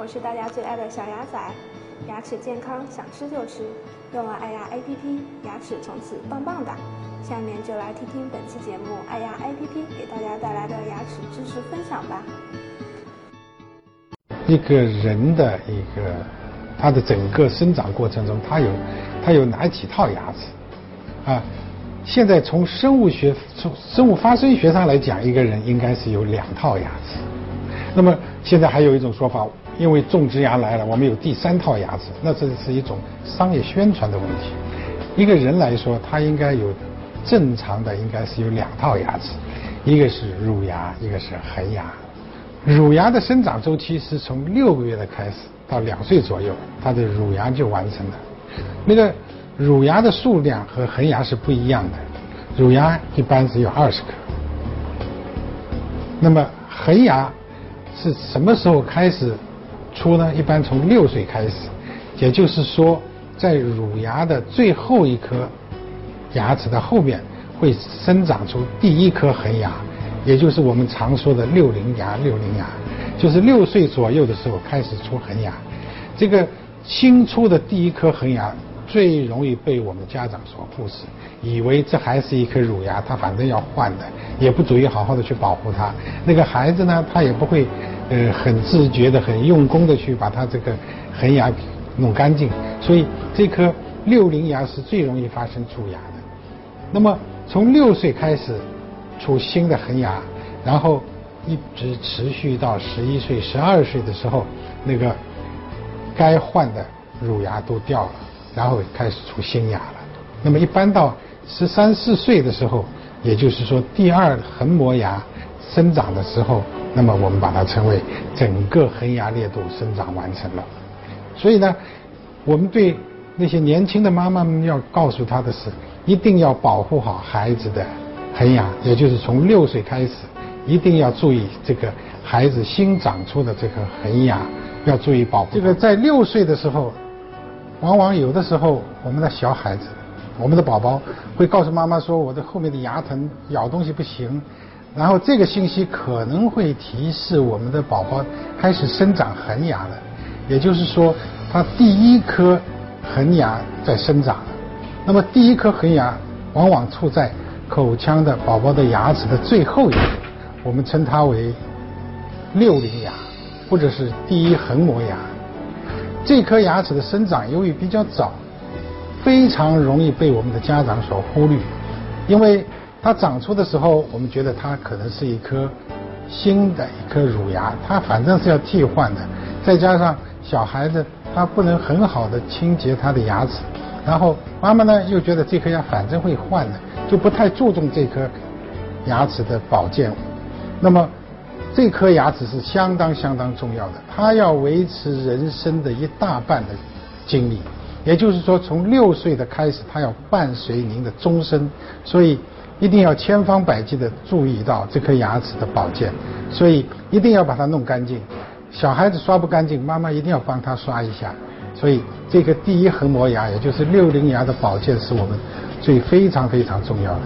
我是大家最爱的小牙仔，牙齿健康想吃就吃，用了爱牙 APP，牙齿从此棒棒哒。下面就来听听本期节目爱牙 APP 给大家带来的牙齿知识分享吧。一个人的一个他的整个生长过程中，他有他有哪几套牙齿啊？现在从生物学从生物发生学上来讲，一个人应该是有两套牙齿。那么现在还有一种说法，因为种植牙来了，我们有第三套牙齿，那这是一种商业宣传的问题。一个人来说，他应该有正常的，应该是有两套牙齿，一个是乳牙，一个是恒牙。乳牙的生长周期是从六个月的开始到两岁左右，它的乳牙就完成了。那个乳牙的数量和恒牙是不一样的，乳牙一般只有二十颗，那么恒牙。是什么时候开始？出呢？一般从六岁开始，也就是说，在乳牙的最后一颗牙齿的后面会生长出第一颗恒牙，也就是我们常说的六龄牙。六龄牙就是六岁左右的时候开始出恒牙。这个新出的第一颗恒牙最容易被我们家长所忽视，以为这还是一颗乳牙，他反正要换的，也不足以好好的去保护它。那个孩子呢，他也不会。呃，很自觉的、很用功的去把它这个恒牙弄干净，所以这颗六龄牙是最容易发生蛀牙的。那么从六岁开始出新的恒牙，然后一直持续到十一岁、十二岁的时候，那个该换的乳牙都掉了，然后开始出新牙了。那么一般到十三四岁的时候，也就是说第二恒磨牙生长的时候。那么我们把它称为整个恒牙裂度生长完成了。所以呢，我们对那些年轻的妈妈们要告诉她的是，一定要保护好孩子的恒牙，也就是从六岁开始，一定要注意这个孩子新长出的这颗恒牙，要注意保护。这个在六岁的时候，往往有的时候我们的小孩子，我们的宝宝会告诉妈妈说，我的后面的牙疼，咬东西不行。然后这个信息可能会提示我们的宝宝开始生长恒牙了，也就是说，他第一颗恒牙在生长。那么第一颗恒牙往往处在口腔的宝宝的牙齿的最后一颗，我们称它为六龄牙，或者是第一恒磨牙。这颗牙齿的生长由于比较早，非常容易被我们的家长所忽略，因为。它长出的时候，我们觉得它可能是一颗新的一颗乳牙，它反正是要替换的。再加上小孩子他不能很好的清洁他的牙齿，然后妈妈呢又觉得这颗牙反正会换的，就不太注重这颗牙齿的保健。那么这颗牙齿是相当相当重要的，它要维持人生的一大半的精力，也就是说从六岁的开始，它要伴随您的终身，所以。一定要千方百计地注意到这颗牙齿的保健，所以一定要把它弄干净。小孩子刷不干净，妈妈一定要帮他刷一下。所以这个第一恒磨牙，也就是六龄牙的保健，是我们最非常非常重要的。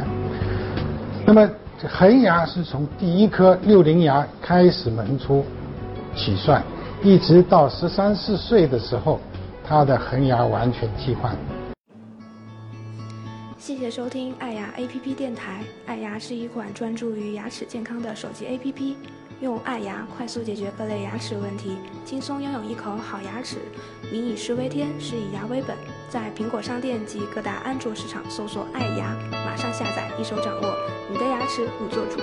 那么这恒牙是从第一颗六龄牙开始萌出起算，一直到十三四岁的时候，它的恒牙完全替换。谢谢收听爱牙 APP 电台。爱牙是一款专注于牙齿健康的手机 APP，用爱牙快速解决各类牙齿问题，轻松拥有一口好牙齿。民以食为天，食以牙为本。在苹果商店及各大安卓市场搜索“爱牙”，马上下载，一手掌握，你的牙齿你做主。